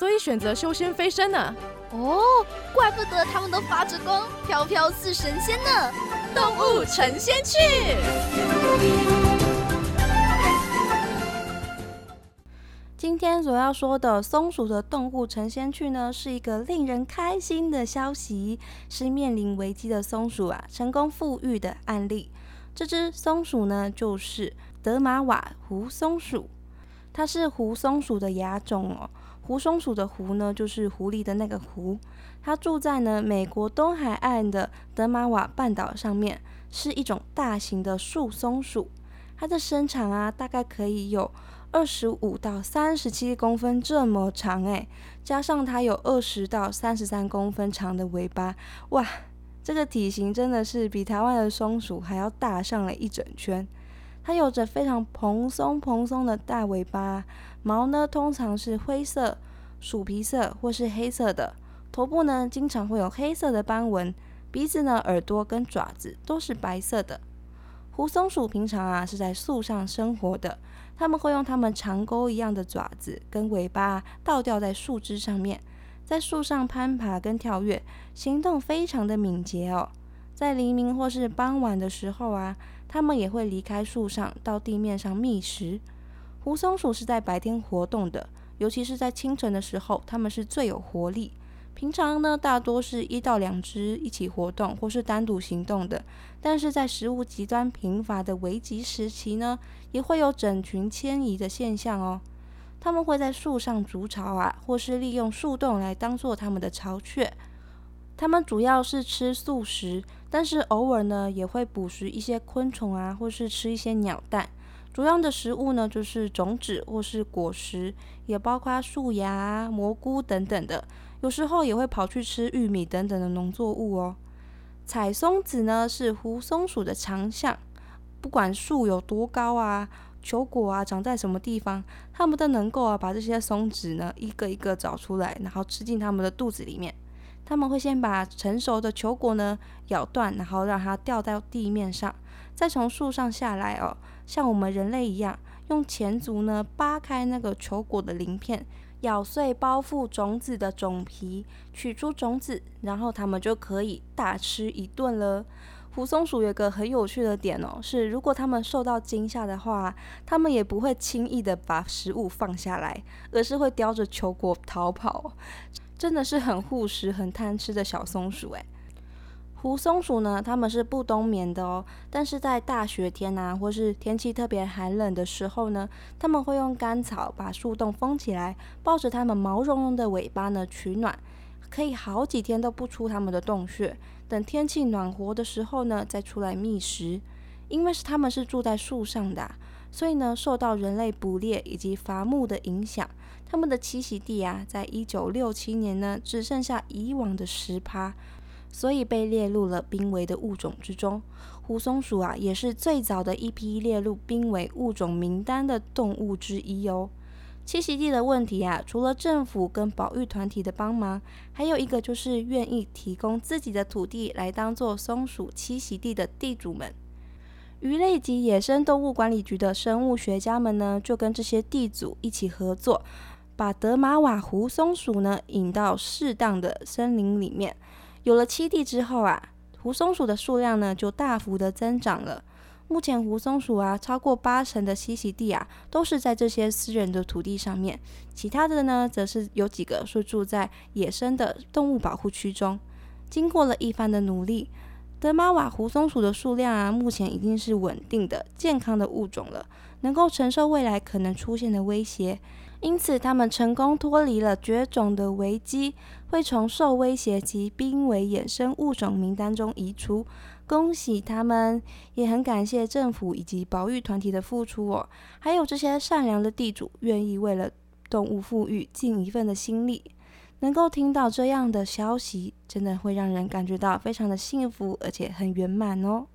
所以选择修仙飞升呢？哦，怪不得他们都发着光，飘飘似神仙呢！动物成仙去。今天所要说的松鼠的动物成仙去呢，是一个令人开心的消息，是面临危机的松鼠啊成功富裕的案例。这只松鼠呢，就是德玛瓦胡松鼠，它是胡松鼠的亚种哦。狐松鼠的狐呢，就是狐狸的那个狐。它住在呢美国东海岸的德玛瓦半岛上面，是一种大型的树松鼠。它的身长啊，大概可以有二十五到三十七公分这么长诶，加上它有二十到三十三公分长的尾巴，哇，这个体型真的是比台湾的松鼠还要大上了一整圈。它有着非常蓬松蓬松的大尾巴。毛呢，通常是灰色、鼠皮色或是黑色的。头部呢，经常会有黑色的斑纹。鼻子呢，耳朵跟爪子都是白色的。胡松鼠平常啊是在树上生活的，它们会用它们长钩一样的爪子跟尾巴倒吊在树枝上面，在树上攀爬跟跳跃，行动非常的敏捷哦。在黎明或是傍晚的时候啊，它们也会离开树上到地面上觅食。胡松鼠是在白天活动的，尤其是在清晨的时候，它们是最有活力。平常呢，大多是一到两只一起活动，或是单独行动的。但是在食物极端贫乏的危急时期呢，也会有整群迁移的现象哦。它们会在树上筑巢啊，或是利用树洞来当做它们的巢穴。它们主要是吃素食，但是偶尔呢，也会捕食一些昆虫啊，或是吃一些鸟蛋。主要的食物呢，就是种子或是果实，也包括树芽、蘑菇等等的。有时候也会跑去吃玉米等等的农作物哦。采松子呢，是胡松鼠的长项。不管树有多高啊，球果啊长在什么地方，它们都能够啊把这些松子呢一个一个找出来，然后吃进它们的肚子里面。他们会先把成熟的球果呢咬断，然后让它掉到地面上，再从树上下来哦。像我们人类一样，用前足呢扒开那个球果的鳞片，咬碎包覆种子的种皮，取出种子，然后它们就可以大吃一顿了。胡松鼠有个很有趣的点哦，是如果它们受到惊吓的话，它们也不会轻易的把食物放下来，而是会叼着球果逃跑。真的是很护食、很贪吃的小松鼠诶。胡松鼠呢，它们是不冬眠的哦，但是在大雪天啊，或是天气特别寒冷的时候呢，它们会用干草把树洞封起来，抱着它们毛茸茸的尾巴呢取暖，可以好几天都不出它们的洞穴，等天气暖和的时候呢，再出来觅食。因为是它们是住在树上的，所以呢，受到人类捕猎以及伐木的影响，它们的栖息地啊，在一九六七年呢，只剩下以往的十趴。所以被列入了濒危的物种之中。胡松鼠啊，也是最早的一批列入濒危物种名单的动物之一哦。栖息地的问题啊，除了政府跟保育团体的帮忙，还有一个就是愿意提供自己的土地来当做松鼠栖息地的地主们。鱼类及野生动物管理局的生物学家们呢，就跟这些地主一起合作，把德玛瓦胡松鼠呢引到适当的森林里面。有了栖地之后啊，胡松鼠的数量呢就大幅的增长了。目前胡松鼠啊，超过八成的栖息地啊都是在这些私人的土地上面，其他的呢则是有几个是住在野生的动物保护区中。经过了一番的努力，德玛瓦胡松鼠的数量啊，目前已经是稳定的、健康的物种了，能够承受未来可能出现的威胁。因此，它们成功脱离了绝种的危机，会从受威胁及濒危衍生物种名单中移除。恭喜他们！也很感谢政府以及保育团体的付出哦，还有这些善良的地主愿意为了动物富裕尽一份的心力。能够听到这样的消息，真的会让人感觉到非常的幸福，而且很圆满哦。